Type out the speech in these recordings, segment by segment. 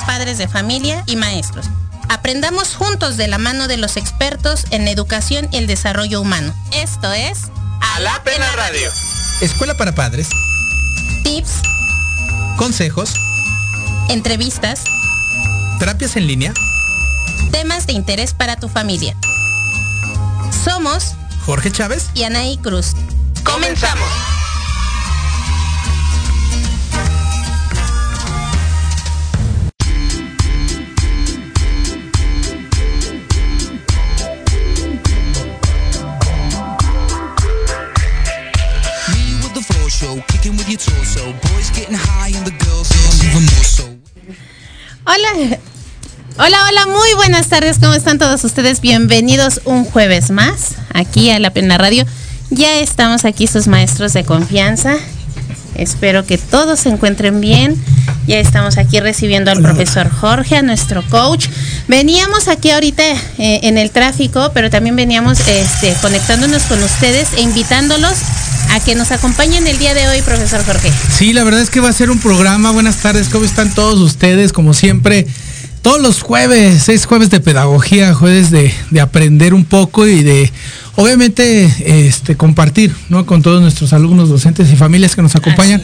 padres de familia y maestros. Aprendamos juntos de la mano de los expertos en educación y el desarrollo humano. Esto es A Pena Radio. Escuela para padres. Tips. Consejos. Entrevistas. Terapias en línea. Temas de interés para tu familia. Somos Jorge Chávez y Anaí Cruz. Comenzamos. Hola. Hola, muy buenas tardes. ¿Cómo están todos ustedes? Bienvenidos un jueves más aquí a La Pena Radio. Ya estamos aquí sus maestros de confianza. Espero que todos se encuentren bien. Ya estamos aquí recibiendo al profesor Jorge, a nuestro coach. Veníamos aquí ahorita eh, en el tráfico, pero también veníamos este, conectándonos con ustedes e invitándolos a que nos acompañen el día de hoy, profesor Jorge. Sí, la verdad es que va a ser un programa. Buenas tardes, ¿cómo están todos ustedes? Como siempre, todos los jueves, seis jueves de pedagogía, jueves de, de aprender un poco y de obviamente este compartir, ¿no? Con todos nuestros alumnos, docentes y familias que nos acompañan.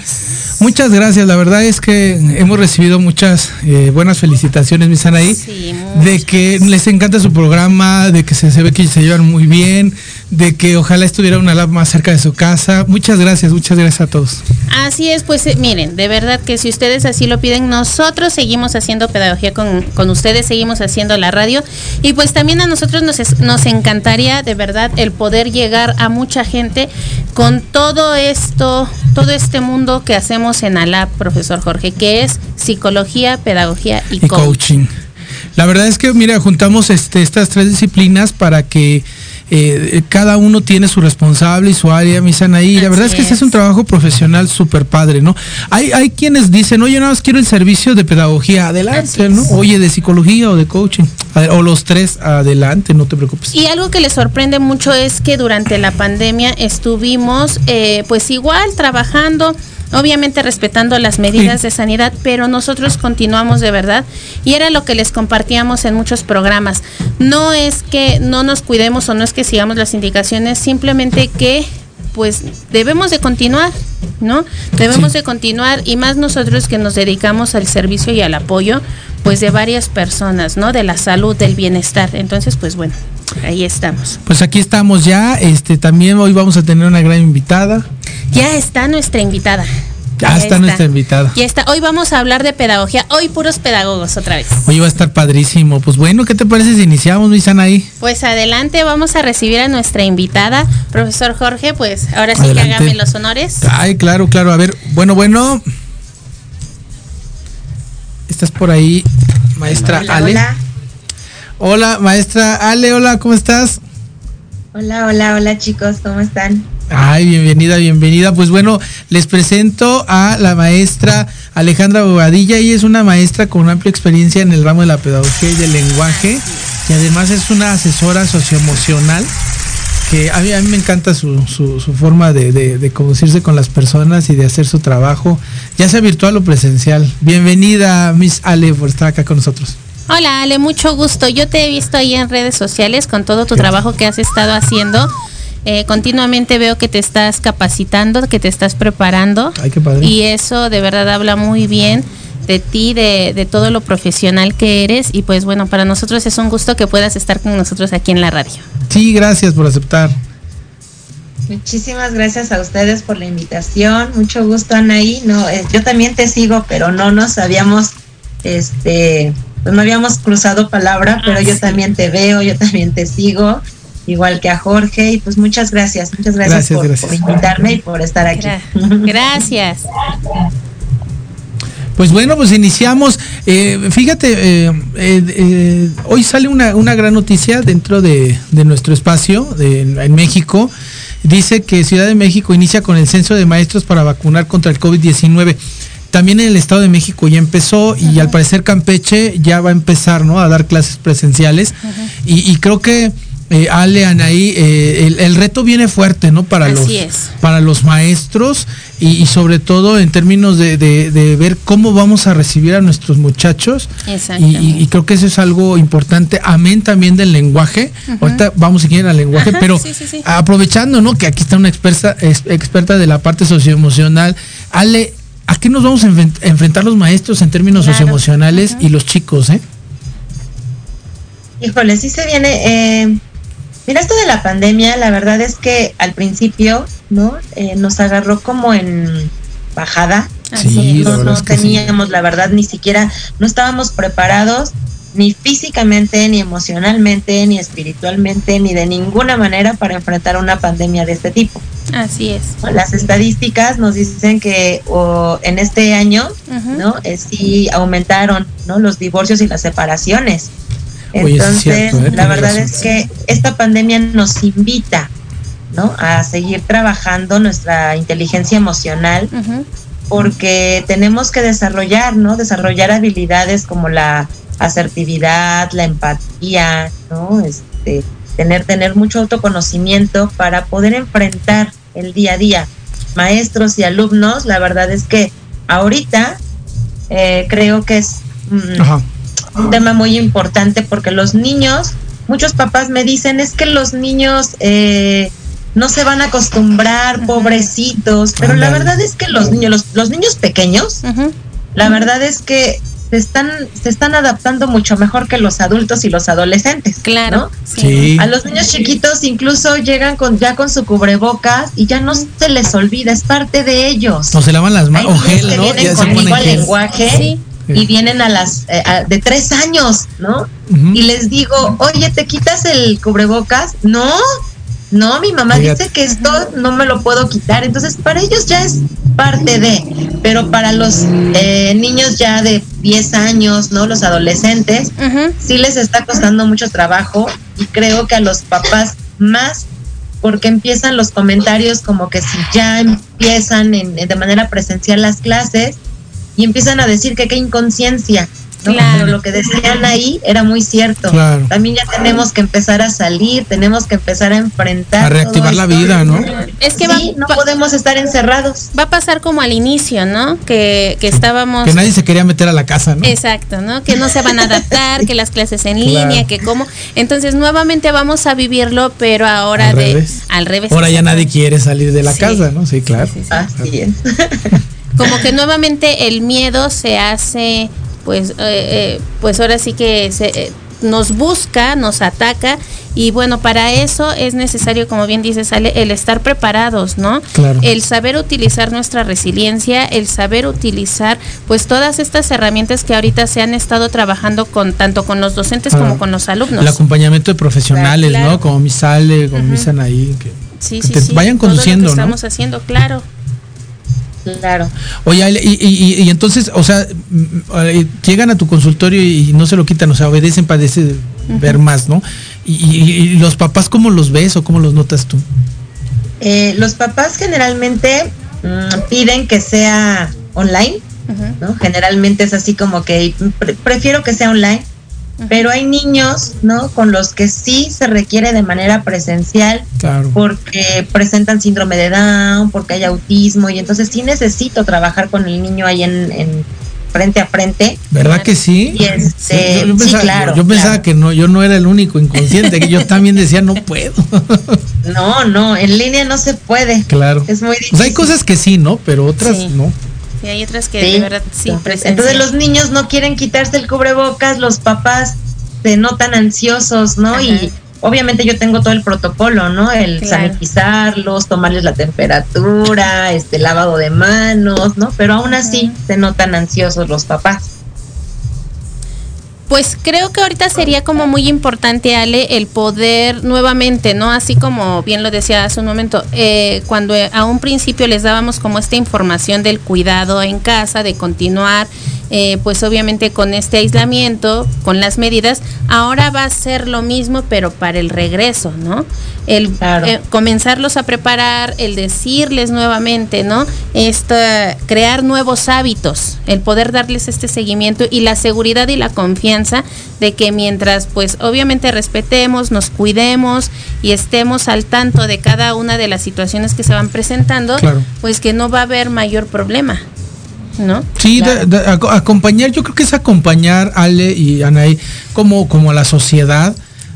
Muchas gracias, la verdad es que hemos recibido muchas eh, buenas felicitaciones, mi Sanaí, Sí, de que les encanta su programa, de que se, se ve que se llevan muy bien, de que ojalá estuviera una lab más cerca de su casa. Muchas gracias, muchas gracias a todos. Así es, pues eh, miren, de verdad que si ustedes así lo piden, nosotros seguimos haciendo pedagogía con, con ustedes, seguimos haciendo la radio y pues también a nosotros nos, nos encantaría de verdad el poder llegar a mucha gente con todo esto, todo este mundo que hacemos en ALAP, profesor Jorge, que es psicología, pedagogía y, y coaching. coaching. La verdad es que, mira, juntamos este, estas tres disciplinas para que eh, cada uno tiene su responsable y su área, mi Sanaí. La verdad es que este es un trabajo profesional súper padre, ¿no? Hay, hay quienes dicen, oye, nada más quiero el servicio de pedagogía, adelante. ¿no? Oye, de psicología o de coaching, o los tres, adelante, no te preocupes. Y algo que les sorprende mucho es que durante la pandemia estuvimos eh, pues igual trabajando, obviamente respetando las medidas Sí. de sanidad, pero nosotros continuamos de verdad y era lo que les compartíamos en muchos programas. No es que no nos cuidemos o no es que sigamos las indicaciones, simplemente que pues debemos de continuar, ¿no? Debemos Sí. de continuar y más nosotros que nos dedicamos al servicio y al apoyo pues de varias personas, ¿no? De la salud, del bienestar. Entonces, pues bueno, ahí estamos. Pues aquí estamos ya, este, también hoy vamos a tener una gran invitada. Ya está nuestra invitada. Ya está nuestra invitada. Ya está. Hoy vamos a hablar de pedagogía. Hoy puros pedagogos otra vez. Hoy va a estar padrísimo. Pues bueno, ¿qué te parece si iniciamos, mi Sanaí? Pues adelante, vamos a recibir a nuestra invitada, profesor Jorge. Pues ahora sí Adelante. que hágame los honores. Ay, claro, claro. A ver, bueno, bueno. ¿Estás por ahí, maestra Hola, Ale? hola. Hola, maestra Ale, hola, ¿cómo estás? Hola, hola, hola chicos, ¿cómo están? Ay, bienvenida, bienvenida. Pues bueno, les presento a la maestra Alejandra Bobadilla. Ella es una maestra con amplia experiencia en el ramo de la pedagogía y del lenguaje y además es una asesora socioemocional que a mí, a mí me encanta su, su, su forma de, de, de conducirse con las personas y de hacer su trabajo, ya sea virtual o presencial. Bienvenida, Miss Ale, por estar acá con nosotros. Hola Ale, mucho gusto. Yo te he visto ahí en redes sociales con todo tu trabajo que has estado haciendo. Eh, continuamente veo que te estás capacitando, que te estás preparando. Ay, qué padre. Y eso de verdad habla muy bien de ti, de, de todo lo profesional que eres. Y pues bueno, para nosotros es un gusto que puedas estar con nosotros aquí en la radio. Sí, gracias por aceptar. Muchísimas gracias a ustedes por la invitación. Mucho gusto, Anaí. No, eh, yo también te sigo, pero no nos habíamos, este, pues no habíamos cruzado palabra, pero Ah, yo sí. también te veo, yo también te sigo, igual que a Jorge. Y pues muchas gracias, muchas gracias, Gracias, por, gracias. por invitarme y por estar aquí. Gra- gracias. Pues bueno, pues iniciamos. Eh, fíjate, eh, eh, eh, hoy sale una, una gran noticia dentro de, de nuestro espacio de- en México. Dice que Ciudad de México inicia con el censo de maestros para vacunar contra el COVID-19. También en el Estado de México ya empezó y al parecer Campeche ya va a empezar ¿no? a dar clases presenciales. y, y creo que eh, Ale, Anaí, eh, el, el reto viene fuerte ¿no? para, Así los, es. para los maestros y, y sobre todo en términos de, de- de ver cómo vamos a recibir a nuestros muchachos. Y, y- creo que eso es algo importante. Amén también del lenguaje. Ahorita vamos si quieren al lenguaje, Ajá, pero sí, sí, sí. aprovechando, ¿no? Que aquí está una experta, experta de la parte socioemocional. Ale, ¿a qué nos vamos a enfren- enfrentar los maestros en términos Claro. socioemocionales y los chicos, eh? Híjole, sí se viene. eh, mira, esto de la pandemia, la verdad es que al principio, ¿no? Eh, nos agarró como en bajada. Sí, no, sí. teníamos, la verdad, ni siquiera, no estábamos preparados ni físicamente, ni emocionalmente, ni espiritualmente, ni de ninguna manera para enfrentar una pandemia de este tipo. Así es. Las estadísticas nos dicen que o, en este año. ¿no? Eh, sí aumentaron, ¿no? Los divorcios y las separaciones. Oye, es Entonces, cierto, ¿eh? la verdad razón. es que esta pandemia nos invita, ¿no? A seguir trabajando nuestra inteligencia emocional porque tenemos que desarrollar, ¿no? Desarrollar habilidades como la asertividad, la empatía, ¿no? Este, tener, tener mucho autoconocimiento para poder enfrentar el día a día. Maestros y alumnos, la verdad es que ahorita eh, creo que es mm, un tema muy importante porque los niños muchos papás me dicen es que los niños eh, no se van a acostumbrar, pobrecitos, pero la verdad es que los niños, los, los niños pequeños, la verdad es que se están, se están adaptando mucho mejor que los adultos y los adolescentes. Claro. ¿no? Sí. A los niños chiquitos incluso llegan con ya con su cubrebocas y ya no se les olvida, es parte de ellos. No se lavan las manos, o vienen Ya se conmigo ponen al gel. lenguaje Sí. y vienen a las eh, a- de tres años, ¿no? Y les digo, oye, ¿te quitas el cubrebocas? No, no, mi mamá Fíjate. dice que esto no me lo puedo quitar. Entonces, para ellos ya es parte de, pero para los eh, niños ya de 10 años, ¿no? Los adolescentes, sí les está costando mucho trabajo y creo que a los papás más porque empiezan los comentarios como que si ya empiezan en- de manera presencial las clases y empiezan a decir que qué inconsciencia. ¿No? Claro. Pero lo que decían ahí era muy cierto. Claro. También ya tenemos que empezar a salir, tenemos que empezar a enfrentar. A reactivar todo la vida, ¿no? Es que Sí, va, no va- podemos estar encerrados. va a pasar como al inicio, ¿no? Que, que estábamos... Que nadie se quería meter a la casa, ¿no? Exacto, ¿no? Que no se van a adaptar, que las clases en Claro. línea, que cómo. Entonces, nuevamente vamos a vivirlo, pero ahora Al de revés. al revés. Ahora ya nadie quiere salir de la Sí. casa, ¿no? Sí, claro. Sí, sí, sí. Así es. Como que nuevamente el miedo se hace, pues, eh, eh, pues ahora sí que se, eh, nos busca, nos ataca y bueno, para eso es necesario, como bien dice Sale, el estar preparados, ¿no? Claro. El saber utilizar nuestra resiliencia, el saber utilizar pues todas estas herramientas que ahorita se han estado trabajando con tanto con los docentes como con los alumnos. El acompañamiento de profesionales, Claro. ¿no? Como mi Sale, como mi Ujú. Sanaí. Que, Sí, que sí, te sí, vayan todo lo que conduciendo, ¿no? estamos haciendo, claro. Claro. Oye, y, y- y entonces, o sea, mm, eh, llegan a tu consultorio y no se lo quitan, o sea, obedecen para ese- ver más, ¿no? Y, y- y los papás, ¿cómo los ves o cómo los notas tú? Eh, los papás generalmente mm, piden que sea online. ¿no? Generalmente es así como que pre- prefiero que sea online, pero hay niños, ¿no? Con los que sí se requiere de manera presencial Claro. porque presentan síndrome de Down, porque hay autismo y entonces sí necesito trabajar con el niño ahí en, en frente a frente. ¿Verdad que sí? Y este, yo, yo sí, claro, yo pensaba claro. que no, yo no era el único inconsciente, que yo también decía no puedo. No, no, en línea no se puede. claro. Es muy O difícil. sea, hay cosas que sí, ¿no? Pero otras Sí. no. Sí, hay otras que Sí. de verdad sí, Entonces, entonces los niños no quieren quitarse el cubrebocas, los papás se notan ansiosos, ¿no? Ajá. Y obviamente yo tengo todo el protocolo, ¿no? El Claro. sanitizarlos, tomarles la temperatura, este lavado de manos, ¿no? Pero aún así se notan ansiosos los papás. Pues creo que ahorita sería como muy importante, Ale, el poder nuevamente, ¿no? Así como bien lo decía hace un momento, eh, cuando a un principio les dábamos como esta información del cuidado en casa, de continuar, eh, pues obviamente con este aislamiento, con las medidas, ahora va a ser lo mismo, pero para el regreso, ¿no? El Claro. eh, comenzarlos a preparar, el decirles nuevamente, ¿no? Esta, crear nuevos hábitos, el poder darles este seguimiento y la seguridad y la confianza de que mientras, pues obviamente respetemos, nos cuidemos y estemos al tanto de cada una de las situaciones que se van presentando, Claro. pues que no va a haber mayor problema, ¿no? Sí, Claro. acompañar, yo creo que es acompañar Ale y Anaí como, como a la sociedad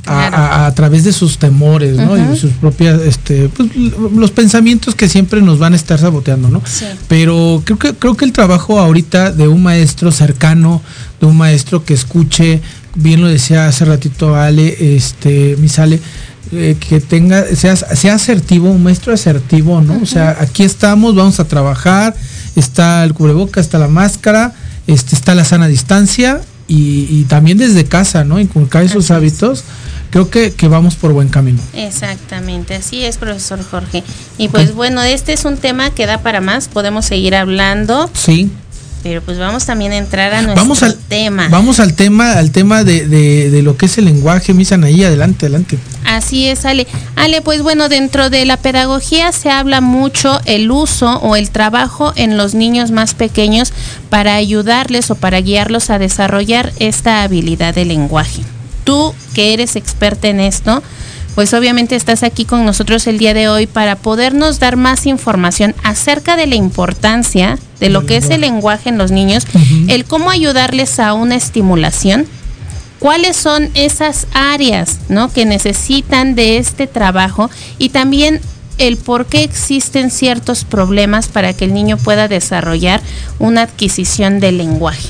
a, Claro. a- a través de sus temores, ¿no? Y sus propias, este, pues, los pensamientos que siempre nos van a estar saboteando, ¿no? Sí. Pero creo que, creo que el trabajo ahorita de un maestro cercano, de un maestro que escuche, bien lo decía hace ratito Ale, este, mi Sale, eh, que tenga, sea, sea asertivo, un maestro asertivo, ¿no? O sea, aquí estamos, vamos a trabajar, está el cubreboca, está la máscara, este, está la sana distancia y, y también desde casa, ¿no? Inculcar esos Así es. hábitos, creo que, que vamos por buen camino. Exactamente, así es, profesor Jorge. Y pues bueno, este es un tema que da para más, podemos seguir hablando, Sí. Pero pues vamos también a entrar a nuestro Vamos al tema. Vamos al tema, al tema de, de, de lo que es el lenguaje, misan ahí, adelante, adelante. Así es, Ale. Ale, pues bueno, dentro de la pedagogía se habla mucho el uso o el trabajo en los niños más pequeños para ayudarles o para guiarlos a desarrollar esta habilidad de lenguaje. Tú, que eres experta en esto, pues obviamente estás aquí con nosotros el día de hoy para podernos dar más información acerca de la importancia de lo que es el lenguaje en los niños, el cómo ayudarles a una estimulación cuáles son esas áreas ¿no? que necesitan de este trabajo y también el por qué existen ciertos problemas para que el niño pueda desarrollar una adquisición del lenguaje.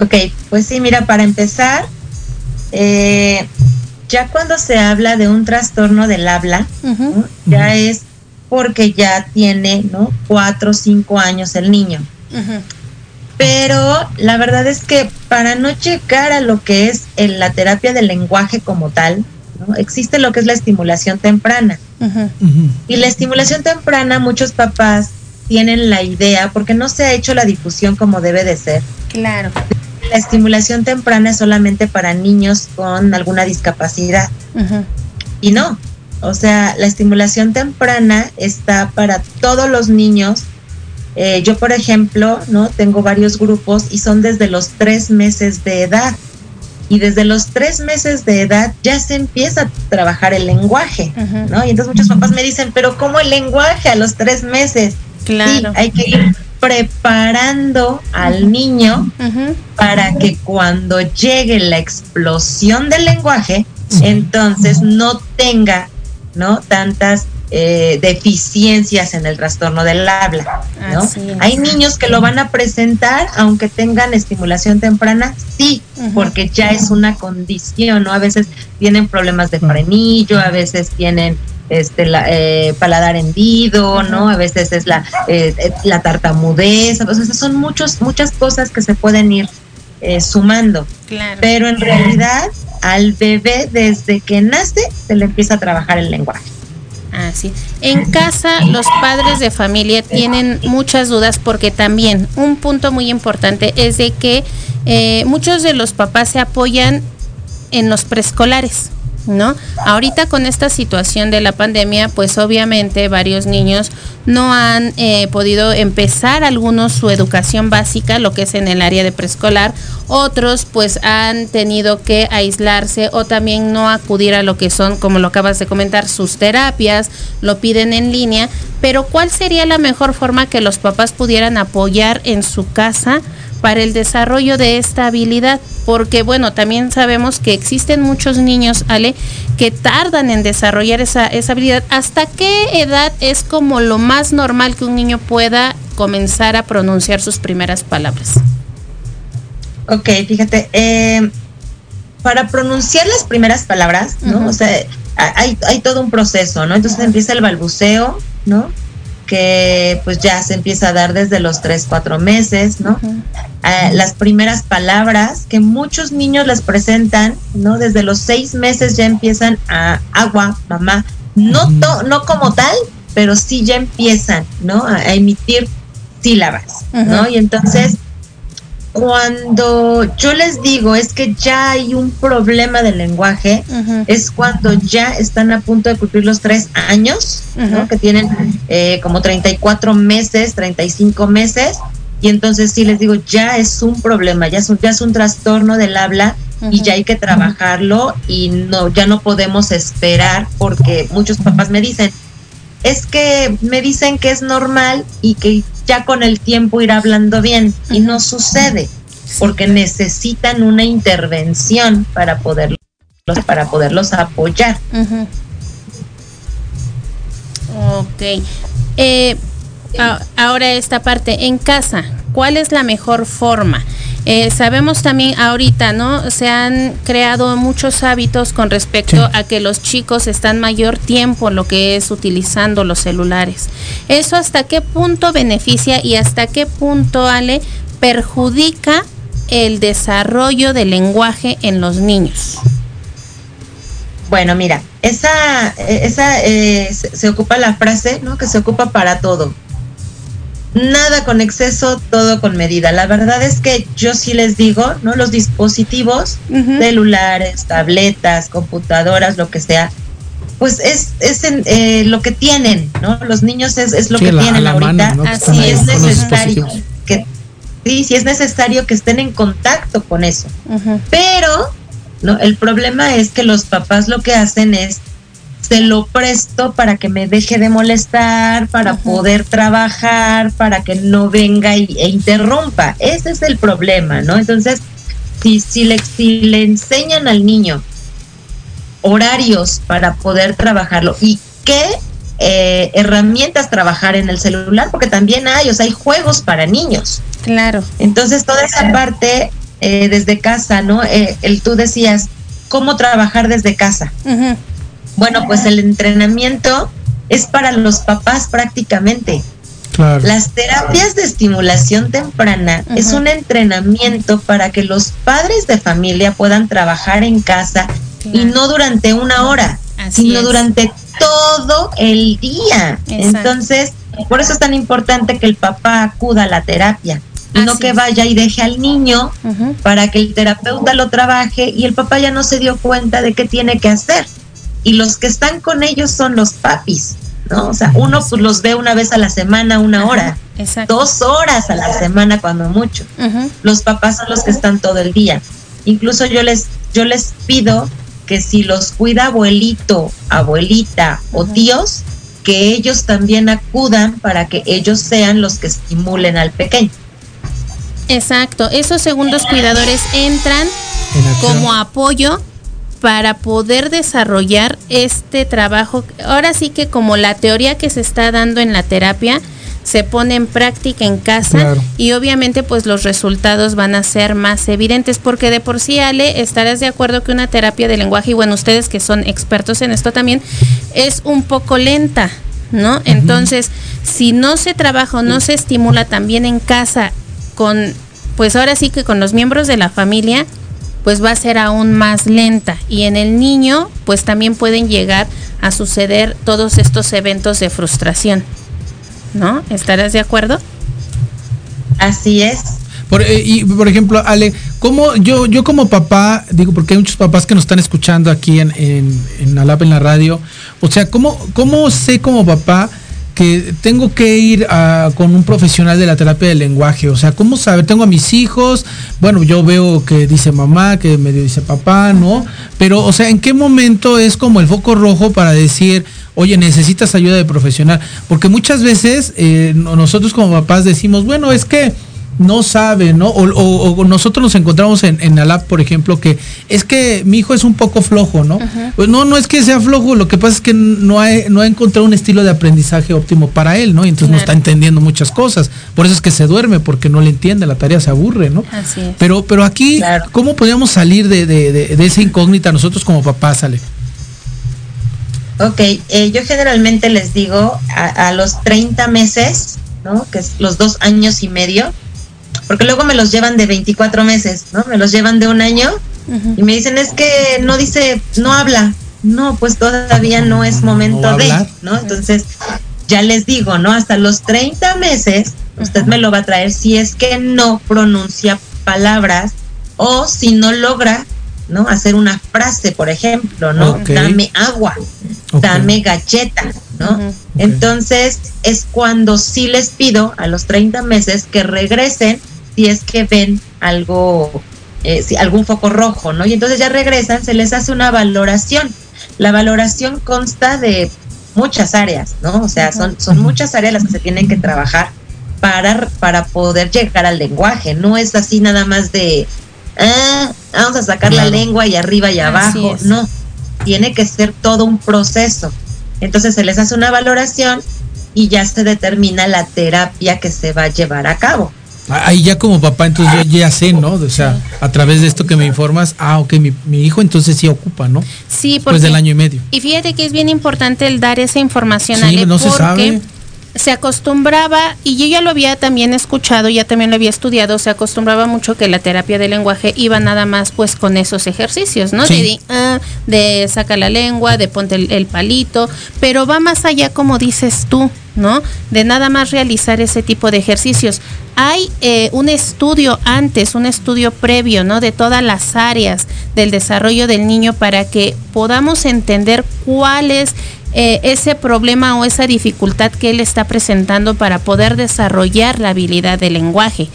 Ok, pues sí, mira, para empezar, eh, ya cuando se habla de un trastorno del habla, ya es porque ya tiene, ¿no? Cuatro o cinco años el niño. Pero la verdad es que para no llegar a lo que es en la terapia del lenguaje como tal, ¿no? existe lo que es la estimulación temprana. Y la estimulación temprana, muchos papás tienen la idea, porque no se ha hecho la difusión como debe de ser. Claro. La estimulación temprana es solamente para niños con alguna discapacidad. Y no. O sea, la estimulación temprana está para todos los niños. Eh, yo, por ejemplo, no tengo varios grupos y son desde los tres meses de edad. Y desde los tres meses de edad ya se empieza a trabajar el lenguaje. ¿no? Y entonces muchos papás me dicen, pero ¿cómo el lenguaje a los tres meses? Sí, Claro. hay que ir preparando al niño para que cuando llegue la explosión del lenguaje, entonces no tenga, ¿no? Tantas eh, deficiencias en el trastorno del habla, ¿no? Hay niños que lo van a presentar aunque tengan estimulación temprana, sí, porque ya es una condición, ¿no? A veces tienen problemas de frenillo, a veces tienen este la, eh, paladar hendido, ¿no? A veces es la eh, eh, la tartamudez, o sea, son muchos muchas cosas que se pueden ir eh, sumando, Claro. pero en realidad al bebé desde que nace se le empieza a trabajar el lenguaje. Así. En casa los padres de familia tienen muchas dudas porque también un punto muy importante es de que eh, muchos de los papás se apoyan en los preescolares. ¿No? Ahorita con esta situación de la pandemia, pues obviamente varios niños no han eh, podido empezar algunos su educación básica, lo que es en el área de preescolar, otros pues han tenido que aislarse o también no acudir a lo que son, como lo acabas de comentar, sus terapias, lo piden en línea, pero ¿cuál sería la mejor forma que los papás pudieran apoyar en su casa? Para el desarrollo de esta habilidad, porque bueno, también sabemos que existen muchos niños, Ale, que tardan en desarrollar esa, esa habilidad. ¿Hasta qué edad es como lo más normal que un niño pueda comenzar a pronunciar sus primeras palabras? Ok, fíjate, eh, para pronunciar las primeras palabras, ¿no? O sea, hay, hay todo un proceso, ¿no? Entonces empieza el balbuceo, ¿no? Que pues ya se empieza a dar desde los 3, 4 meses, ¿no? Ah, las primeras palabras que muchos niños las presentan, ¿no? Desde los 6 meses ya empiezan a agua, mamá, no, to- no como tal, pero sí ya empiezan, ¿no? A, a emitir sílabas, ¿no? Y entonces cuando yo les digo es que ya hay un problema del lenguaje, es cuando ya están a punto de cumplir los tres años, ¿no? Que tienen eh, como 34 meses, 35 meses, y entonces sí les digo, ya es un problema, ya es un, ya es un trastorno del habla y ya hay que trabajarlo y no, ya no podemos esperar porque muchos papás me dicen, es que me dicen que es normal y que ya con el tiempo irá hablando bien y no sucede porque necesitan una intervención para poderlos para poderlos apoyar. Ujú. Ok. Eh, ahora esta parte, en casa, ¿cuál es la mejor forma? Eh, sabemos también ahorita, ¿no? Se han creado muchos hábitos con respecto Sí. a que los chicos están mayor tiempo lo que es utilizando los celulares. ¿Eso hasta qué punto beneficia y hasta qué punto, Ale, perjudica el desarrollo del lenguaje en los niños? Bueno, mira, esa, esa eh, se, se ocupa la frase, ¿no? Que se ocupa para todo. Nada con exceso, todo con medida. La verdad es que yo sí les digo, ¿no? Los dispositivos, celulares, tabletas, computadoras, lo que sea, pues es, es en, eh, lo que tienen, ¿no? Los niños es, es lo Sí, que la- tienen la ahorita. mano, Así ahí es necesario que sí, sí es necesario que estén en contacto con eso. Pero, ¿no? El problema es que los papás lo que hacen es se lo presto para que me deje de molestar, para poder trabajar, para que no venga y, e interrumpa. Ese es el problema, ¿no? Entonces, si, si, le, si le enseñan al niño horarios para poder trabajarlo y qué eh, herramientas trabajar en el celular, porque también hay, o sea, hay juegos para niños. Claro. Entonces, toda esa parte eh, desde casa, ¿no? Eh, el, tú decías, ¿cómo trabajar desde casa? Bueno, pues el entrenamiento es para los papás prácticamente. Claro. Las terapias de estimulación temprana es un entrenamiento para que los padres de familia puedan trabajar en casa y no durante una hora, Así sino es. durante todo el día. Exacto. Entonces, por eso es tan importante que el papá acuda a la terapia y no que vaya y deje al niño para que el terapeuta lo trabaje y el papá ya no se dio cuenta de qué tiene que hacer. Y los que están con ellos son los papis, ¿no? O sea, uno pues los ve una vez a la semana, una hora, Exacto. dos horas a la semana cuando mucho. Los papás son los que están todo el día. Incluso yo les, yo les pido que si los cuida abuelito, abuelita o tíos, que ellos también acudan para que ellos sean los que estimulen al pequeño. Exacto. Esos segundos cuidadores entran como apoyo para poder desarrollar este trabajo. Ahora sí que como la teoría que se está dando en la terapia se pone en práctica en casa Claro. y obviamente pues los resultados van a ser más evidentes porque de por sí Ale estarás de acuerdo que una terapia de lenguaje y bueno ustedes que son expertos en esto también es un poco lenta ¿no? Entonces, si no se trabaja o no se estimula también en casa con, pues ahora sí que con los miembros de la familia, pues va a ser aún más lenta. Y en el niño, pues también pueden llegar a suceder todos estos eventos de frustración. ¿No? ¿Estarás de acuerdo? Así es. Por, eh, y por ejemplo, Ale, ¿cómo yo, yo como papá, digo, porque hay muchos papás que nos están escuchando aquí en, en, en Alap en la radio, o sea, ¿cómo, ¿cómo sé como papá que tengo que ir a- con un profesional de la terapia del lenguaje? O sea, ¿cómo saber? Tengo a mis hijos, bueno, yo veo que dice mamá, que medio dice papá, ¿no? Pero, o sea, ¿en qué momento es como el foco rojo para decir, oye, necesitas ayuda de profesional? Porque muchas veces eh, no- nosotros como papás decimos, bueno, es que no sabe, ¿no? O, o- o nosotros nos encontramos en, en Alap, por ejemplo, que es que mi hijo es un poco flojo, ¿no? Pues no, no es que sea flojo, lo que pasa es que no ha, no ha encontrado un estilo de aprendizaje óptimo para él, ¿no? Y entonces no está entendiendo muchas cosas. Por eso es que se duerme, porque no le entiende, la tarea se aburre, ¿no? Así es. Pero, pero aquí, Claro. ¿cómo podríamos salir de, de- de- de esa incógnita nosotros como papás, Ale? Ok, eh, yo generalmente les digo a, a los 30 meses, ¿no? Que es los dos años y medio, porque luego me los llevan de 24 meses, ¿no? Me los llevan de un año y me dicen, es que no dice, no habla. No, pues todavía no es ¿No va momento de? ¿no? Entonces, ya les digo, ¿no? Hasta los 30 meses, usted me lo va a traer si es que no pronuncia palabras o si no logra, ¿no? Hacer una frase, por ejemplo, ¿no? Dame agua Dame galleta, ¿no? Entonces es cuando sí les pido a los 30 meses que regresen si es que ven algo, eh, si algún foco rojo, ¿no? Y entonces ya regresan, se les hace una valoración. La valoración consta de muchas áreas, ¿no? O sea, son, son muchas áreas las que se tienen que trabajar para, para poder llegar al lenguaje. No es así nada más de, ah, vamos a sacar la lengua y arriba y abajo. No, tiene que ser todo un proceso. Entonces se les hace una valoración y ya se determina la terapia que se va a llevar a cabo. Ahí ya como papá, entonces yo ya sé, ¿no? O sea, a través de esto que me informas, ah, ok, mi, mi hijo entonces sí ocupa, ¿no? Sí, Después porque del año y medio. Y fíjate que es bien importante el dar esa información, Sí, Ale, no se porque sabe. Se acostumbraba, y yo ya lo había también escuchado, ya también lo había estudiado, se acostumbraba mucho que la terapia de lenguaje iba nada más pues con esos ejercicios, ¿no? Sí. De, ah, de saca la lengua, de ponte el, el palito, pero va más allá como dices tú, ¿no? De nada más realizar ese tipo de ejercicios. Hay eh, un estudio antes, un estudio previo, ¿no? De todas las áreas del desarrollo del niño para que podamos entender cuál es eh, ese problema o esa dificultad que él está presentando para poder desarrollar la habilidad del lenguaje.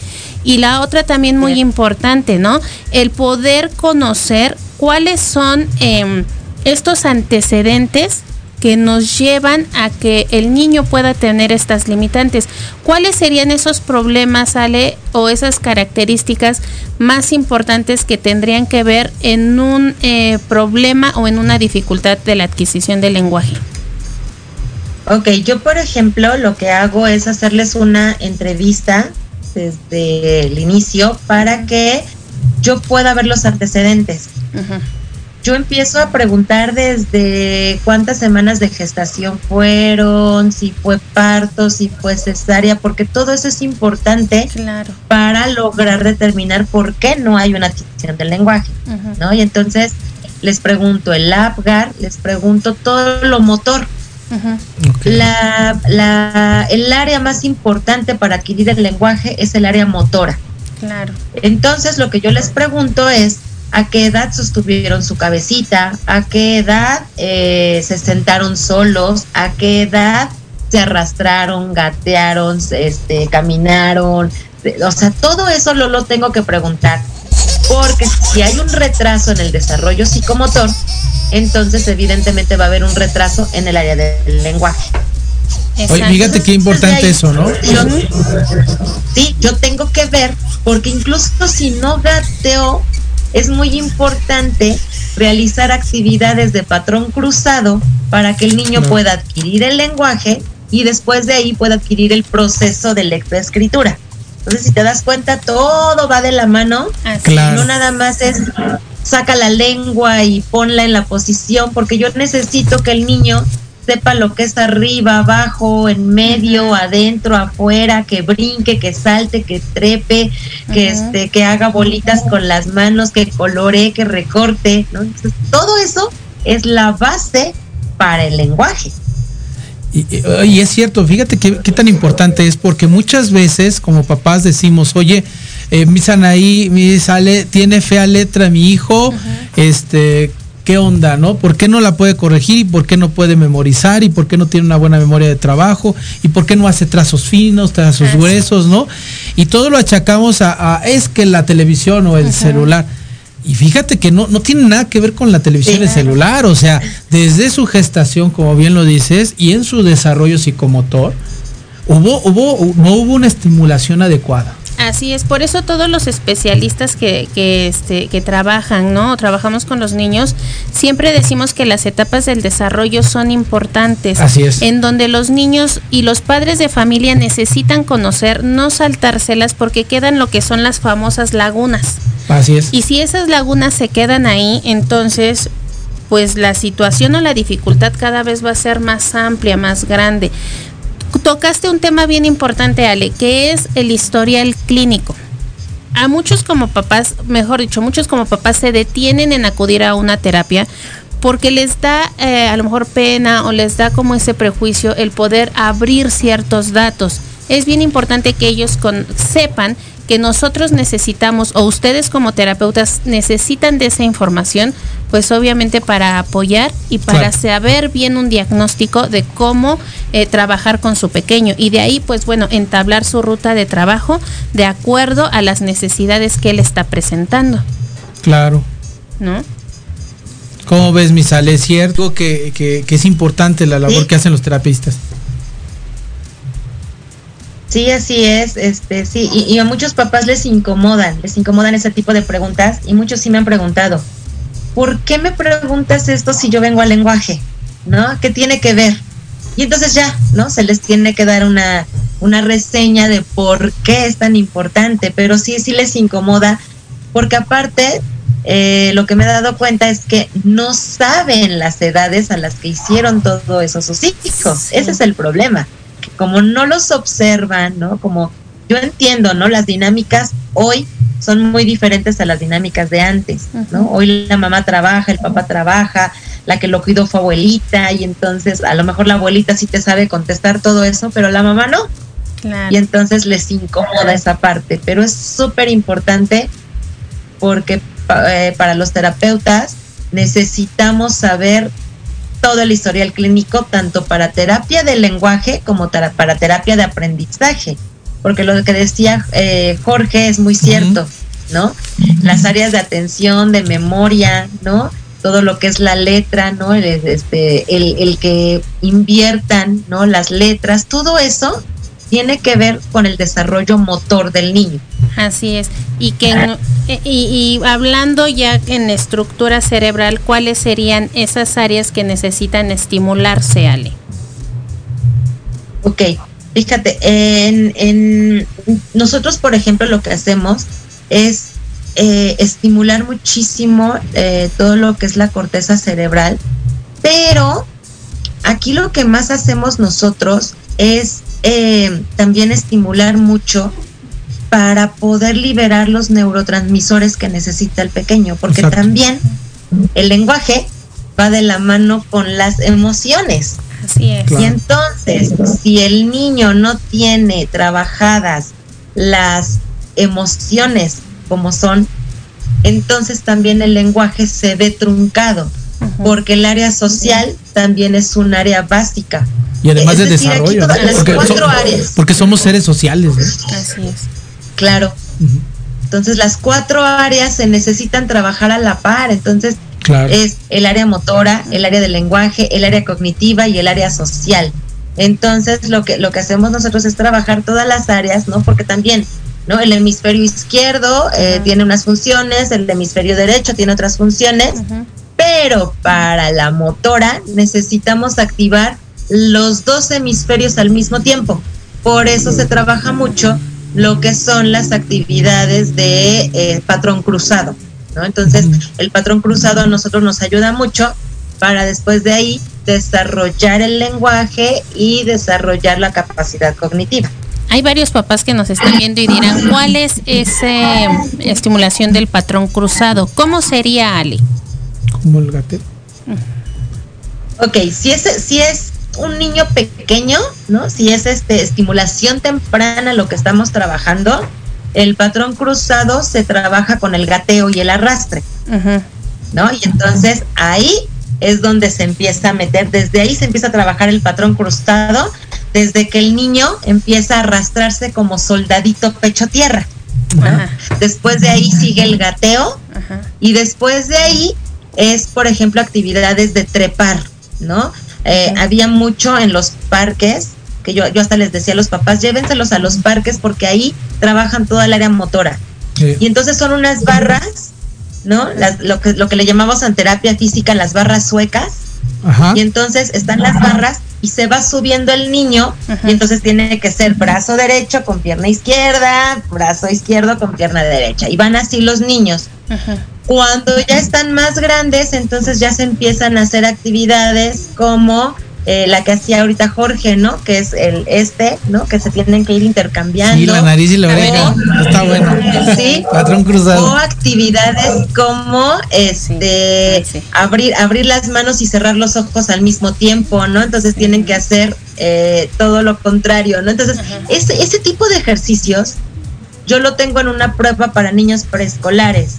Y la otra también muy importante, ¿no? El poder conocer cuáles son em, estos antecedentes que nos llevan a que el niño pueda tener estas limitantes. ¿Cuáles serían esos problemas, Ale, o esas características más importantes que tendrían que ver en un eh, problema o en una dificultad de la adquisición del lenguaje? Ok, yo por ejemplo lo que hago es hacerles una entrevista desde el inicio para que yo pueda ver los antecedentes. Yo empiezo a preguntar desde cuántas semanas de gestación fueron, si fue parto, si fue cesárea, porque todo eso es importante Claro. para lograr determinar por qué no hay una adquisición del lenguaje. ¿no? Y entonces les pregunto el APGAR, les pregunto todo lo motor. La, la, el área más importante para adquirir el lenguaje es el área motora. Claro. Entonces lo que yo les pregunto es a qué edad sostuvieron su cabecita, a qué edad eh, se sentaron solos, a qué edad se arrastraron, gatearon, este, caminaron, o sea, todo eso lo, lo tengo que preguntar, porque si hay un retraso en el desarrollo psicomotor, entonces evidentemente va a haber un retraso en el área del lenguaje. Oye, fíjate qué importante eso, ¿no? Yo- sí, yo tengo que ver, porque incluso si no gateo, es muy importante realizar actividades de patrón cruzado para que el niño pueda adquirir el lenguaje y después de ahí pueda adquirir el proceso de lectoescritura. Entonces, si te das cuenta, todo va de la mano. Así Claro. No nada más es saca la lengua y ponla en la posición, porque yo necesito que el niño sepa lo que es arriba, abajo, en medio, adentro, afuera, que brinque, que salte, que trepe, que este, que haga bolitas con las manos, que colore, que recorte, ¿no? Entonces, todo eso es la base para el lenguaje. Y, es cierto, fíjate qué, qué tan importante es, porque muchas veces como papás decimos, oye, eh, mi Sanaí, mi Sale, tiene fea letra mi hijo, este, ¿qué onda, no? ¿Por qué no la puede corregir y por qué no puede memorizar y por qué no tiene una buena memoria de trabajo y por qué no hace trazos finos, trazos gruesos, ¿no? Y todo lo achacamos a, a, es que la televisión o el celular. Y fíjate que no, no tiene nada que ver con la televisión y el celular, o sea, desde su gestación, como bien lo dices, y en su desarrollo psicomotor, hubo, hubo, no hubo una estimulación adecuada. Así es, por eso todos los especialistas que, que, este, que trabajan, ¿no? O trabajamos con los niños, siempre decimos que las etapas del desarrollo son importantes. Así es. En donde los niños y los padres de familia necesitan conocer, no saltárselas porque quedan lo que son las famosas lagunas. Así es. Y si esas lagunas se quedan ahí, entonces pues la situación o la dificultad cada vez va a ser más amplia, más grande. Tocaste un tema bien importante, Ale, que es el historial clínico. A muchos como papás, mejor dicho, muchos como papás se detienen en acudir a una terapia porque les da eh, a lo mejor pena o les da como ese prejuicio el poder abrir ciertos datos. Es bien importante que ellos sepan que nosotros necesitamos o ustedes como terapeutas necesitan de esa información, pues obviamente para apoyar y para Claro. saber bien un diagnóstico de cómo eh, trabajar con su pequeño y de ahí pues bueno entablar su ruta de trabajo de acuerdo a las necesidades que él está presentando, Claro. ¿no? ¿Cómo ves, mi Sale? Es cierto que, que- que es importante la labor Sí. que hacen los terapistas. Sí, así es, este, sí, y, y a muchos papás les incomodan, les incomodan ese tipo de preguntas y muchos sí me han preguntado, ¿por qué me preguntas esto si yo vengo al lenguaje? ¿No? ¿Qué tiene que ver? Y entonces ya, ¿no? Se les tiene que dar una, una reseña de por qué es tan importante, pero sí, sí les incomoda, porque aparte, eh, lo que me he dado cuenta es que no saben las edades a las que hicieron todo eso sus hijos. Sí. Ese es el problema como no los observan, ¿no? Como yo entiendo, ¿no? Las dinámicas hoy son muy diferentes a las dinámicas de antes, ¿no? Hoy la mamá trabaja, el papá trabaja, la que lo cuidó fue abuelita y entonces a lo mejor la abuelita sí te sabe contestar todo eso, pero la mamá no. Claro. Y entonces les incomoda esa parte, pero es súper importante porque eh, para los terapeutas necesitamos saber todo el historial clínico, tanto para terapia del lenguaje como para terapia de aprendizaje, porque lo que decía eh, Jorge es muy cierto, ¿no? Las áreas de atención, de memoria, ¿no? todo lo que es la letra, ¿no? El, este, el, el que inviertan, ¿no? Las letras, todo eso tiene que ver con el desarrollo motor del niño. Así es. Y que y, y hablando ya en estructura cerebral, ¿cuáles serían esas áreas que necesitan estimularse, Ale? Ok, fíjate, en, en nosotros, por ejemplo, lo que hacemos es eh, estimular muchísimo eh, todo lo que es la corteza cerebral, pero aquí lo que más hacemos nosotros es eh, también estimular mucho para poder liberar los neurotransmisores que necesita el pequeño, porque Exacto. también el lenguaje va de la mano con las emociones. Así es. Claro. Y entonces, si el niño no tiene trabajadas las emociones como son, entonces también el lenguaje se ve truncado, porque el área social también es un área básica. Y además Es de decir, aquí desarrollo, todas ¿no? las porque, cuatro so- áreas. porque somos seres sociales. ¿no? Así es. Claro. Entonces las cuatro áreas se necesitan trabajar a la par. Entonces Claro. es el área motora, el área del lenguaje, el área cognitiva y el área social. Entonces lo que lo que hacemos nosotros es trabajar todas las áreas, ¿no? Porque también, ¿no? El hemisferio izquierdo eh, tiene unas funciones, el hemisferio derecho tiene otras funciones, pero para la motora necesitamos activar los dos hemisferios al mismo tiempo. Por eso se trabaja mucho lo que son las actividades de eh, patrón cruzado. ¿no? Entonces, el patrón cruzado a nosotros nos ayuda mucho para después de ahí desarrollar el lenguaje y desarrollar la capacidad cognitiva. Hay varios papás que nos están viendo y dirán, ¿cuál es esa estimulación del patrón cruzado? ¿Cómo sería, Ale? Como el gatero. Ok, si es, si es un niño pequeño, ¿no? Si es este estimulación temprana lo que estamos trabajando, el patrón cruzado se trabaja con el gateo y el arrastre. ¿no? Y entonces ahí es donde se empieza a meter, desde ahí se empieza a trabajar el patrón cruzado, desde que el niño empieza a arrastrarse como soldadito pecho tierra. ¿no? Después de ahí sigue el gateo, y después de ahí es, por ejemplo, actividades de trepar, ¿no? Eh. Había mucho en los parques, que yo, yo hasta les decía a los papás, llévenselos a los parques porque ahí trabajan toda el área motora. Sí. Y entonces son unas barras, ¿no? Las- lo, que, lo que le llamamos en terapia física las barras suecas. Ajá. Y entonces están las barras y se va subiendo el niño Ajá. y entonces tiene que ser brazo derecho con pierna izquierda, brazo izquierdo con pierna derecha. Y van así los niños. Ajá. Cuando ya están más grandes, entonces ya se empiezan a hacer actividades como eh, la que hacía ahorita Jorge, ¿no? Que es el este, ¿no? Que se tienen que ir intercambiando. Sí, la nariz y la A oreja. ver, Está bueno. Sí. Patrón O cruzado. actividades como este Sí, sí. abrir abrir las manos y cerrar los ojos al mismo tiempo, ¿no? Entonces tienen que hacer eh, todo lo contrario, ¿no? Entonces Ajá. ese ese tipo de ejercicios yo lo tengo en una prueba para niños preescolares.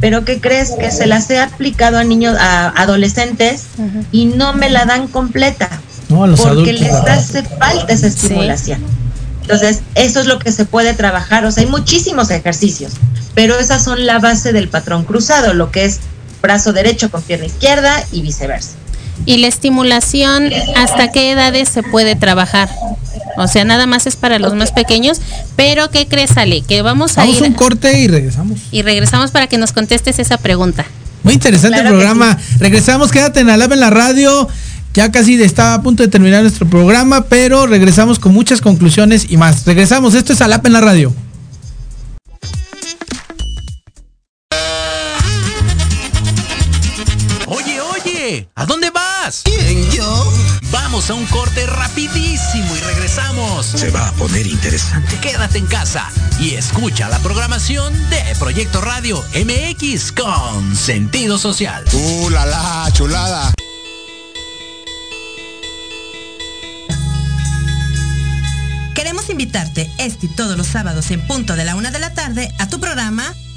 Pero ¿qué crees? Que se las he aplicado a niños, a adolescentes y no me la dan completa No, a los porque adultos. les hace falta esa estimulación. Entonces, eso es lo que se puede trabajar. O sea, hay muchísimos ejercicios, pero esas son la base del patrón cruzado, lo que es brazo derecho con pierna izquierda y viceversa. ¿Y la estimulación hasta qué edades se puede trabajar? O sea, nada más es para los más pequeños, pero ¿qué crees, Ale? Que vamos a Vamos a ir un corte y regresamos. y regresamos para que nos contestes esa pregunta. Muy interesante Claro el que programa. Regresamos, quédate en Alaba en la radio. Ya casi está a punto de terminar nuestro programa, pero regresamos con muchas conclusiones y más. Regresamos, esto es Alapa en la radio. Oye, oye, ¿a dónde vas? ¿Quién, yo? Vamos a un corte rapidísimo y regresamos. Se va a poner interesante. Quédate en casa y escucha la programación de Proyecto Radio MX con sentido social. ¡Uh, la, la, chulada! Queremos invitarte este y todos los sábados en punto de la una de la tarde a tu programa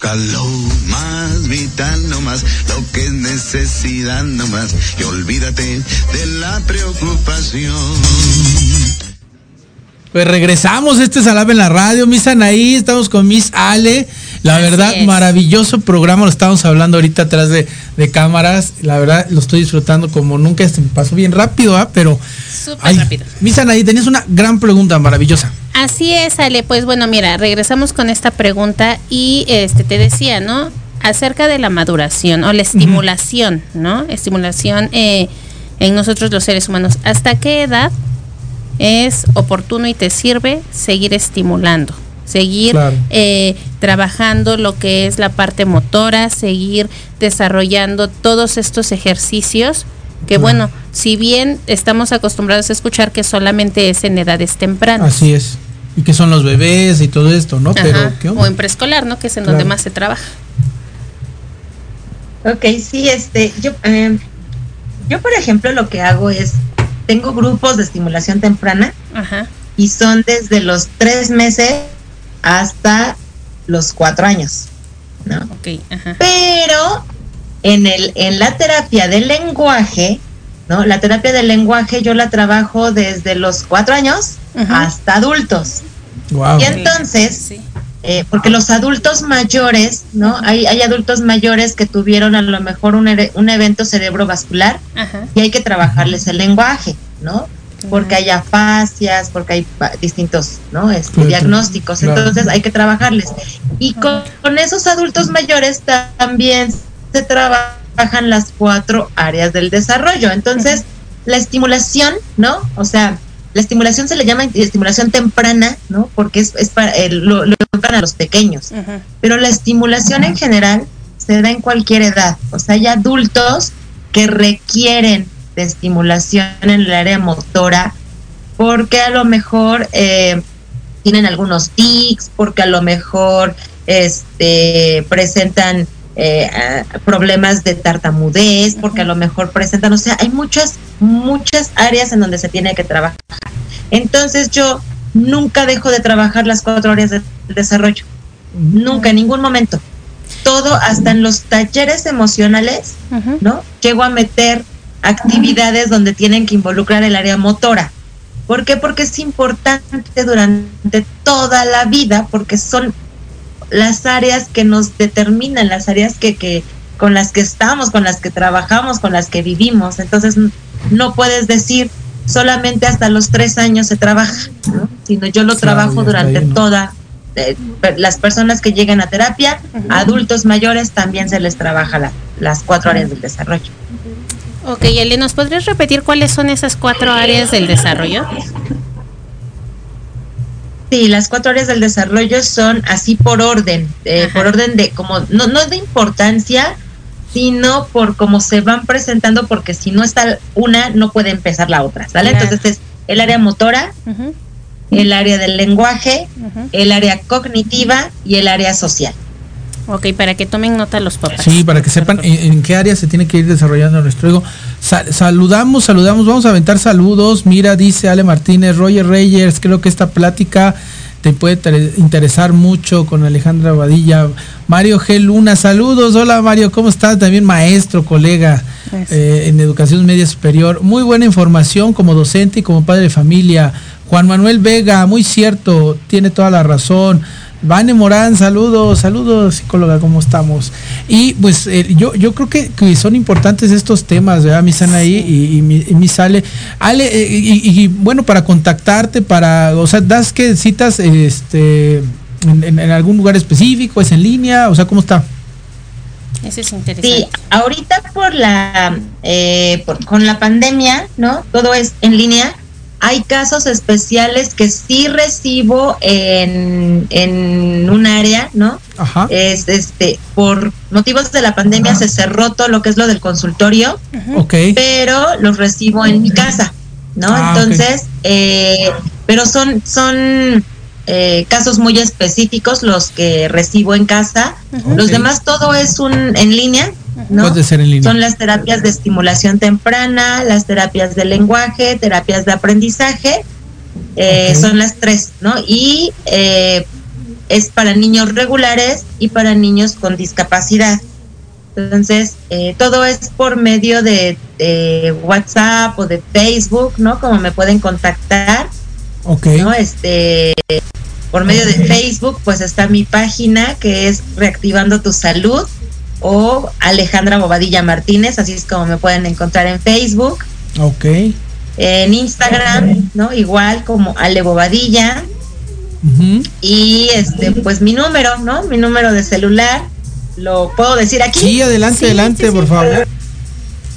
Búscalo más vital nomás, lo que es necesidad nomás, y olvídate de la preocupación. Pues regresamos, este es Alab en la radio, Miss Anaí, estamos con Miss Ale. La Así verdad, es. maravilloso programa, lo estamos hablando ahorita atrás de, de cámaras. La verdad, lo estoy disfrutando como nunca, este me pasó bien rápido, ¿ah? pero... Súper Ay, rápido. Miss Anaí, tenías una gran pregunta maravillosa. Así es, Ale. Pues bueno, mira, regresamos con esta pregunta y este te decía, ¿no? Acerca de la maduración o la estimulación, ¿no? Estimulación eh, en nosotros los seres humanos. ¿Hasta qué edad es oportuno y te sirve seguir estimulando? Seguir Claro. eh, trabajando lo que es la parte motora, seguir desarrollando todos estos ejercicios que Claro. bueno, si bien estamos acostumbrados a escuchar que solamente es en edades tempranas. Así es. Y que son los bebés y todo esto, ¿no? Pero, Ajá, ¿qué o en preescolar, ¿no? Que es en Claro. donde más se trabaja. Ok, sí, este, yo, eh, yo por ejemplo lo que hago es, tengo grupos de estimulación temprana Ajá. y son desde los tres meses hasta los cuatro años, ¿no? Ok, ajá. Pero en el, en la terapia del lenguaje, ¿no? La terapia del lenguaje yo la trabajo desde los cuatro años Hasta adultos. Wow. Y entonces, Sí. eh, porque los adultos mayores, ¿no? Hay, hay adultos mayores que tuvieron a lo mejor un, un evento cerebrovascular y hay que trabajarles el lenguaje, ¿no? Porque hay afasias, porque hay distintos, ¿no? Este, Claro. diagnósticos, Claro. entonces hay que trabajarles. Y con, con esos adultos mayores ta- también se trabajan las cuatro áreas del desarrollo. Entonces, la estimulación, ¿no? O sea, la estimulación se le llama estimulación temprana, ¿no? Porque es, es para, eh, lo, lo para los pequeños. Pero la estimulación en general se da en cualquier edad. O sea, hay adultos que requieren de estimulación en el área motora porque a lo mejor eh, tienen algunos tics, porque a lo mejor este, presentan eh, problemas de tartamudez, porque a lo mejor presentan, o sea, hay muchas, muchas áreas en donde se tiene que trabajar. Entonces yo nunca dejo de trabajar las cuatro áreas del desarrollo. Nunca, en ningún momento. Todo, hasta en los talleres emocionales. ¿no? Llego a meter actividades donde tienen que involucrar el área motora. ¿Por qué? Porque es importante durante toda la vida, porque son las áreas que nos determinan, las áreas que, que con las que estamos, con las que trabajamos, con las que vivimos. Entonces no puedes decir solamente hasta los tres años se trabaja, ¿no? sino yo lo trabajo durante toda. eh, las personas que llegan a terapia, adultos mayores, también se les trabaja la- las cuatro áreas del desarrollo. Ok, Eli, ¿nos podrías repetir cuáles son esas cuatro áreas del desarrollo? Sí, las cuatro áreas del desarrollo son así por orden, eh, por orden de como no no de importancia, sino por cómo se van presentando, porque si no está una no puede empezar la otra, ¿sale? Claro. Entonces es el área motora, el área del lenguaje, el área cognitiva y el área social. Ok, para que tomen nota los papás. Sí, para que sepan en, en qué área se tiene que ir desarrollando nuestro ego. Sa- saludamos, saludamos, vamos a aventar saludos. Mira, dice Ale Martínez, Roger Reyes, creo que esta plática te puede ter- interesar mucho con Alejandra Badilla. Mario G. Luna, saludos. Hola Mario, ¿cómo estás? También maestro, colega eh, en educación media superior. Muy buena información como docente y como padre de familia. Juan Manuel Vega, muy cierto, tiene toda la razón. Vane Morán, saludos, saludos, psicóloga, ¿cómo estamos? Y pues eh, yo, yo creo que, que son importantes estos temas, ¿verdad? Mi sana ahí y, y mi, y mi sale. Ale, eh, y, y, bueno, para contactarte, para, o sea, das que citas este, en, en- en algún lugar específico, es en línea, o sea, ¿cómo está? Ese es interesante. Sí, ahorita por la eh, por- con la pandemia, ¿no? Todo es en línea. Hay casos especiales que sí recibo en, en un área, ¿no? Ajá. Es este por motivos de la pandemia se cerró todo lo que es lo del consultorio, Ok. pero los recibo en mi casa, ¿no? Ah. Entonces, eh, pero son son eh, casos muy específicos los que recibo en casa. Los demás todo es un en línea, ¿no? Puede ser en línea. Son las terapias de estimulación temprana, las terapias de lenguaje, terapias de aprendizaje, eh, son las tres, ¿no? Y eh, es para niños regulares y para niños con discapacidad. Entonces, eh, todo es por medio de, de WhatsApp o de Facebook, ¿no? Como me pueden contactar, Ok. ¿no? Este, por medio de Facebook, pues está mi página que es Reactivando tu Salud o Alejandra Bobadilla Martínez, así es como me pueden encontrar en Facebook, Ok. en Instagram, ¿no? Igual como Ale Bobadilla y este, pues mi número, ¿no? Mi número de celular, ¿lo puedo decir aquí? Sí, adelante, adelante, por favor.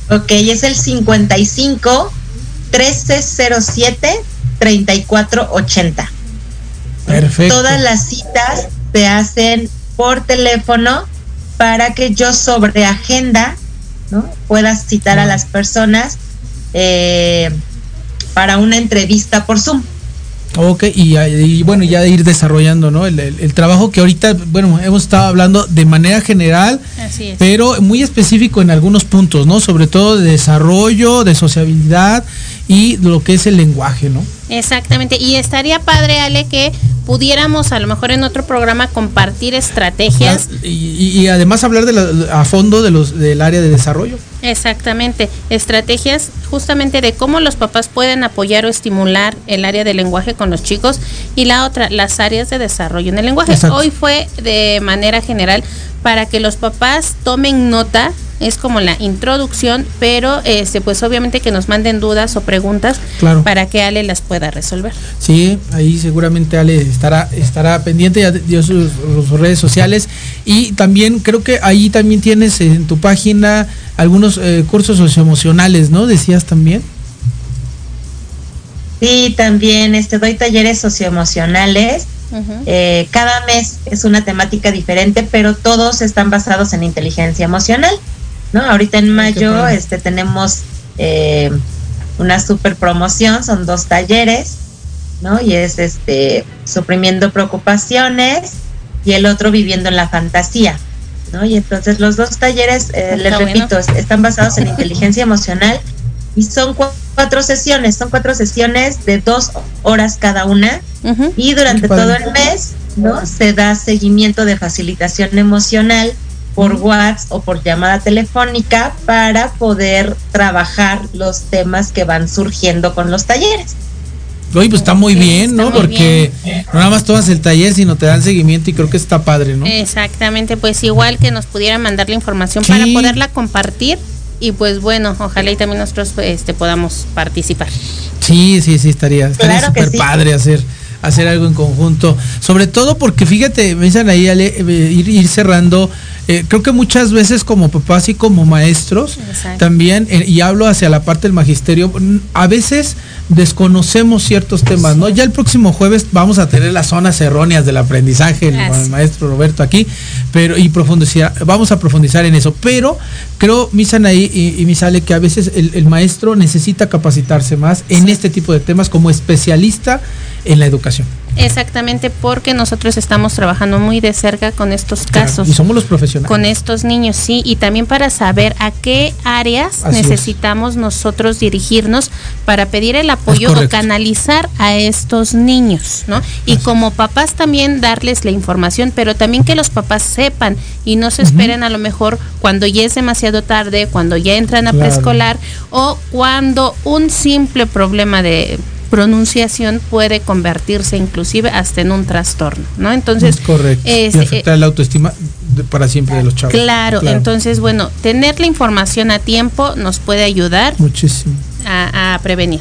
Ok, es el 55 1307 3480. Perfecto. Todas las citas se hacen por teléfono para que yo sobre agenda ¿no? pueda citar a las personas eh, para una entrevista por Zoom. Ok, y, y bueno, ya de ir desarrollando, ¿no? El, el- el trabajo que ahorita, bueno, hemos estado hablando de manera general, Así es. pero muy específico en algunos puntos, ¿no? Sobre todo de desarrollo, de sociabilidad y lo que es el lenguaje, ¿no? Exactamente. Y estaría padre, Ale, que pudiéramos a lo mejor en otro programa compartir estrategias. Y, y- y además hablar de la- a fondo de los del área de desarrollo. Exactamente, estrategias justamente de cómo los papás pueden apoyar o estimular el área del lenguaje con los chicos y la otra, las áreas de desarrollo en el lenguaje. Exacto. Hoy fue de manera general para que los papás tomen nota, es como la introducción, pero este pues obviamente que nos manden dudas o preguntas Claro. para que Ale las pueda resolver. Sí, ahí seguramente Ale estará, estará pendiente, ya dio sus, sus redes sociales y también creo que ahí también tienes en tu página algunos eh, cursos socioemocionales, ¿no? Decías también. Sí, también este, doy talleres socioemocionales. Eh, cada mes es una temática diferente, pero todos están basados en inteligencia emocional. ¿No? Ahorita en mayo este, tenemos eh, una super promoción, son dos talleres, ¿no? Y es este suprimiendo preocupaciones y el otro viviendo en la fantasía. ¿no? Y entonces los dos talleres, eh, les bueno. repito, es- están basados en inteligencia emocional y son cua- cuatro sesiones, son cuatro sesiones de dos horas cada una y durante todo el mes no se da seguimiento de facilitación emocional por WhatsApp o por llamada telefónica para poder trabajar los temas que van surgiendo con los talleres. Oye, pues está muy bien, está ¿no? muy Porque no nada más tomas el taller, sino te dan seguimiento y creo que está padre, ¿no? Exactamente, pues igual que nos pudieran mandar la información Sí. para poderla compartir y pues bueno, ojalá y también nosotros este, podamos participar. Sí, sí, sí, estaría, estaría Claro que súper sí. padre hacer hacer algo en conjunto. Sobre todo porque fíjate, me dicen ahí Ale, eh, ir, ir cerrando. Eh, creo que muchas veces como papás y como maestros Exacto. también, eh, y hablo hacia la parte del magisterio, a veces desconocemos ciertos temas, ¿no? Ya el próximo jueves vamos a tener las zonas erróneas del aprendizaje el- con el maestro Roberto aquí, pero y profundizar, vamos a profundizar en eso. Pero creo, Misanaí y, y Misale, que a veces el, el maestro necesita capacitarse más en este tipo de temas como especialista en la educación. Exactamente, porque nosotros estamos trabajando muy de cerca con estos Claro, casos. y somos los profesionales. Con estos niños, sí, y también para saber a qué áreas Así es. necesitamos nosotros dirigirnos para pedir el apoyo o canalizar a estos niños, ¿no? Y como papás también darles la información, pero también que los papás sepan y no se esperen a lo mejor cuando ya es demasiado tarde, cuando ya entran a Claro. preescolar o cuando un simple problema de pronunciación puede convertirse inclusive hasta en un trastorno, ¿no? Entonces, Es correcto. es, y eh, afectar la autoestima de- para siempre de los chavos. Claro, entonces bueno, tener la información a tiempo nos puede ayudar Muchísimo. a, a prevenir.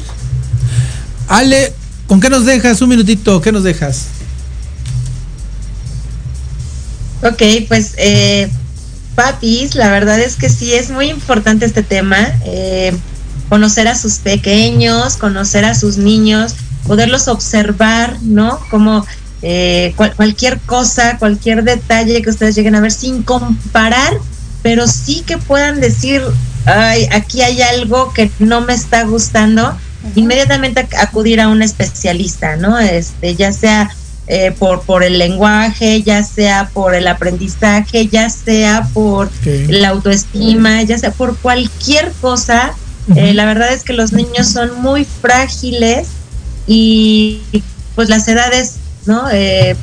Ale, ¿con qué nos dejas? Un minutito, ¿qué nos dejas? Ok, pues eh, papis, la verdad es que sí es muy importante este tema, eh, conocer a sus pequeños, conocer a sus niños, poderlos observar, ¿no? Como eh, cual- cualquier cosa, cualquier detalle que ustedes lleguen a ver sin comparar, pero sí que puedan decir, ay, aquí hay algo que no me está gustando, inmediatamente ac- acudir a un especialista, ¿no? Este, ya sea eh, por, por el lenguaje, ya sea por el aprendizaje, ya sea por la autoestima, ya sea por cualquier cosa. Eh, la verdad es que los niños son muy frágiles y pues las edades, ¿no? Eh,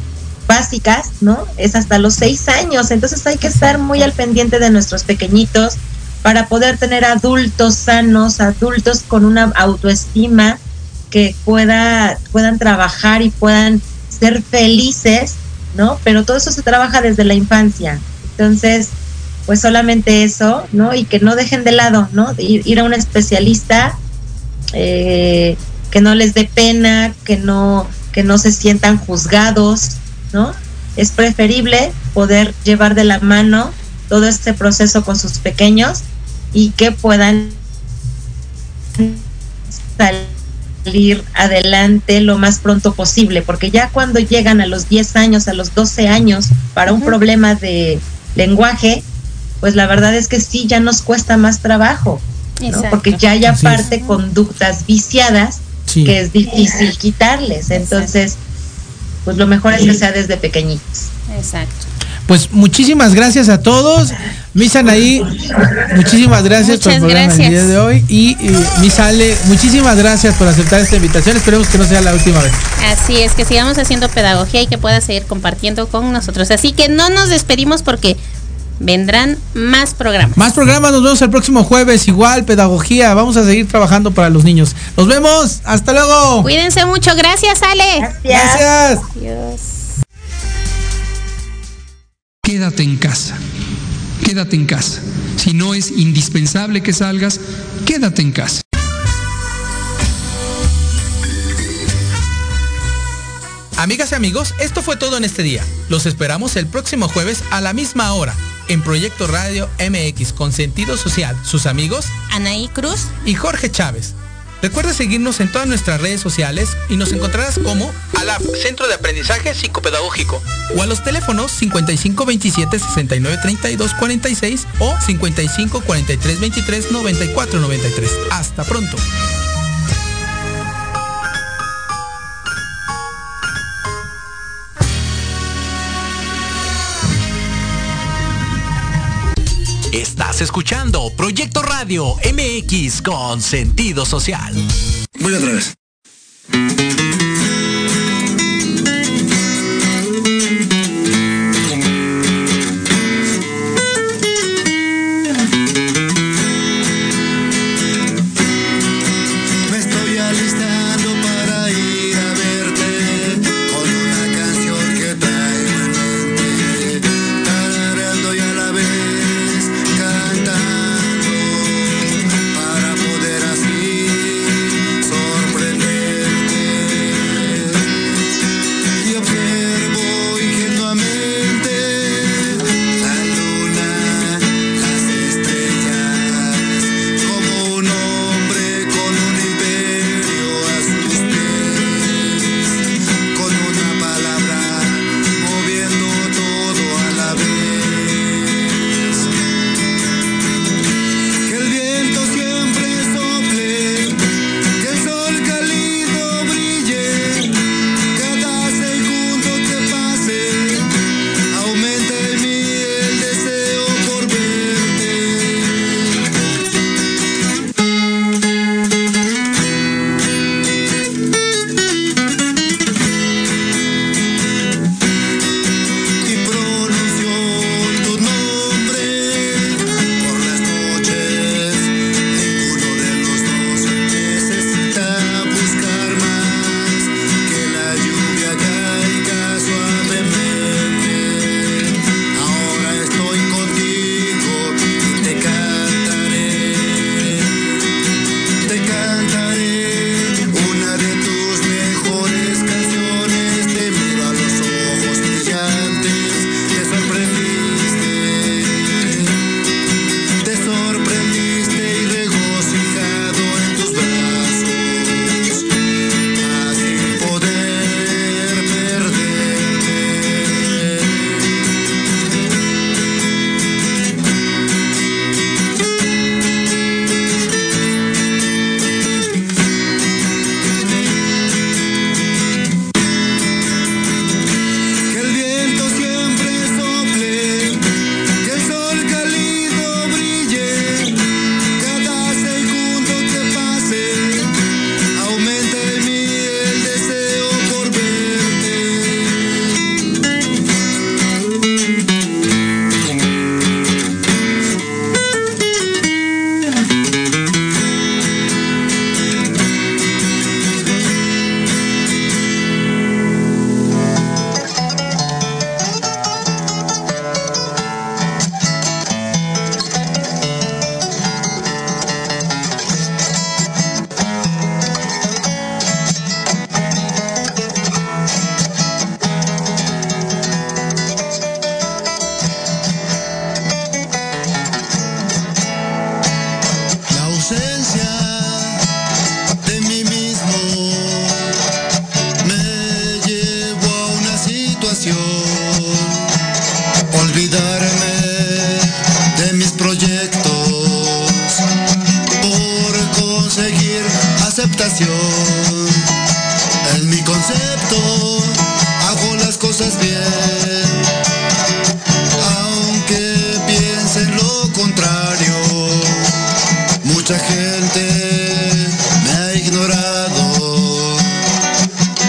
básicas, ¿no? Es hasta los seis años, entonces hay que estar muy al pendiente de nuestros pequeñitos para poder tener adultos sanos, adultos con una autoestima que pueda, puedan trabajar y puedan ser felices, ¿no? Pero todo eso se trabaja desde la infancia. Entonces, pues solamente eso, ¿no? Y que no dejen de lado, ¿no? De ir, ir a un especialista, eh, que no les dé pena, que no, que no se sientan juzgados, ¿no? Es preferible poder llevar de la mano todo este proceso con sus pequeños y que puedan salir adelante lo más pronto posible, porque ya cuando llegan a los 10 años, a los 12 años, para un problema de lenguaje, pues la verdad es que sí, ya nos cuesta más trabajo, ¿no? Porque ya hay Así aparte conductas viciadas Sí. que es difícil quitarles, entonces, pues lo mejor es que sea desde pequeñitos. Exacto. Pues muchísimas gracias a todos. Misanaí, muchísimas gracias por el Muchas programa día de hoy. Y eh, Misale, muchísimas gracias por aceptar esta invitación. Esperemos que no sea la última vez. Así es, que sigamos haciendo pedagogía y que pueda seguir compartiendo con nosotros. Así que no nos despedimos porque vendrán más programas. Más programas, nos vemos el próximo jueves. Igual, pedagogía. Vamos a seguir trabajando para los niños. Nos vemos. Hasta luego. Cuídense mucho. Gracias, Ale. Gracias. Adiós. Quédate en casa. Quédate en casa. Si no es indispensable que salgas, quédate en casa. Amigas y amigos, esto fue todo en este día. Los esperamos el próximo jueves a la misma hora en Proyecto Radio MX con sentido social. Sus amigos Anaí Cruz y Jorge Chávez. Recuerda seguirnos en todas nuestras redes sociales y nos encontrarás como ALAP, Centro de Aprendizaje Psicopedagógico, o a los teléfonos 5527 69 32 46 o 55 43 23 94 93. Hasta pronto. Estás escuchando Proyecto Radio MX con sentido social. Voy otra vez.